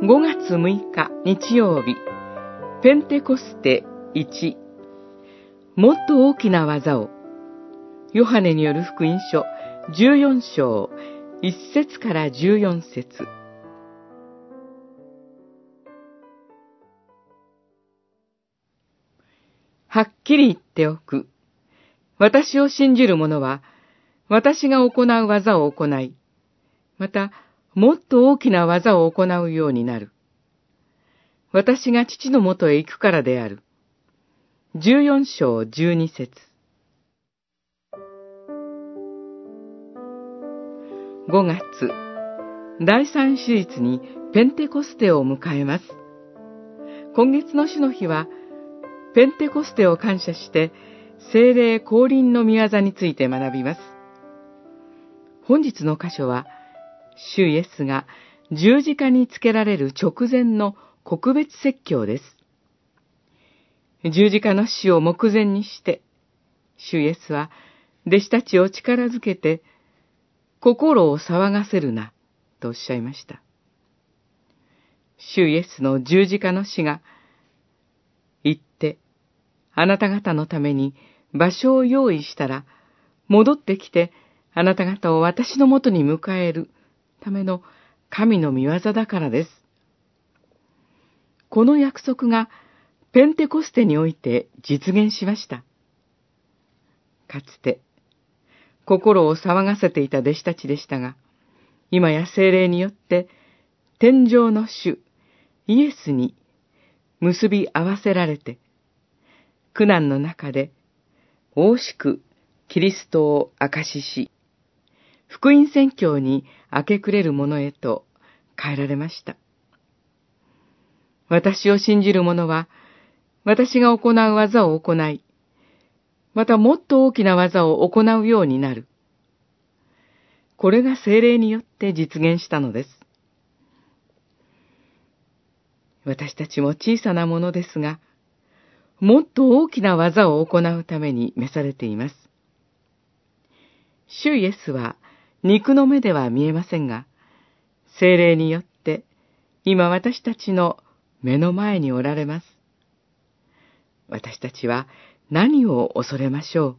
5月6日日曜日、ペンテコステ1、もっと大きな技を、ヨハネによる福音書14章1節から14節。はっきり言っておく。私を信じる者は、私が行う技を行い、また、もっと大きな技を行うようになる。私が父のもとへ行くからである。十四章十二節五月、第三手術にペンテコステを迎えます。今月の主の日は、ペンテコステを感謝して、精霊降臨の御業について学びます。本日の箇所は、主イエスが十字架につけられる直前の告別説教です。十字架の死を目前にして、主イエスは弟子たちを力づけて、心を騒がせるな、とおっしゃいました。主イエスの十字架の死が、行って、あなた方のために場所を用意したら、戻ってきて、あなた方を私のもとに迎える、ための神の御業だからです。この約束がペンテコステにおいて実現しました。かつて、心を騒がせていた弟子たちでしたが、今や精霊によって天上の主、イエスに結び合わせられて、苦難の中で、大しくキリストを証しし、福音宣教に明け暮れる者へと変えられました。私を信じる者は、私が行う技を行い、またもっと大きな技を行うようになる。これが精霊によって実現したのです。私たちも小さなものですが、もっと大きな技を行うために召されています。主イエスは肉の目では見えませんが、精霊によって今私たちの目の前におられます。私たちは何を恐れましょう？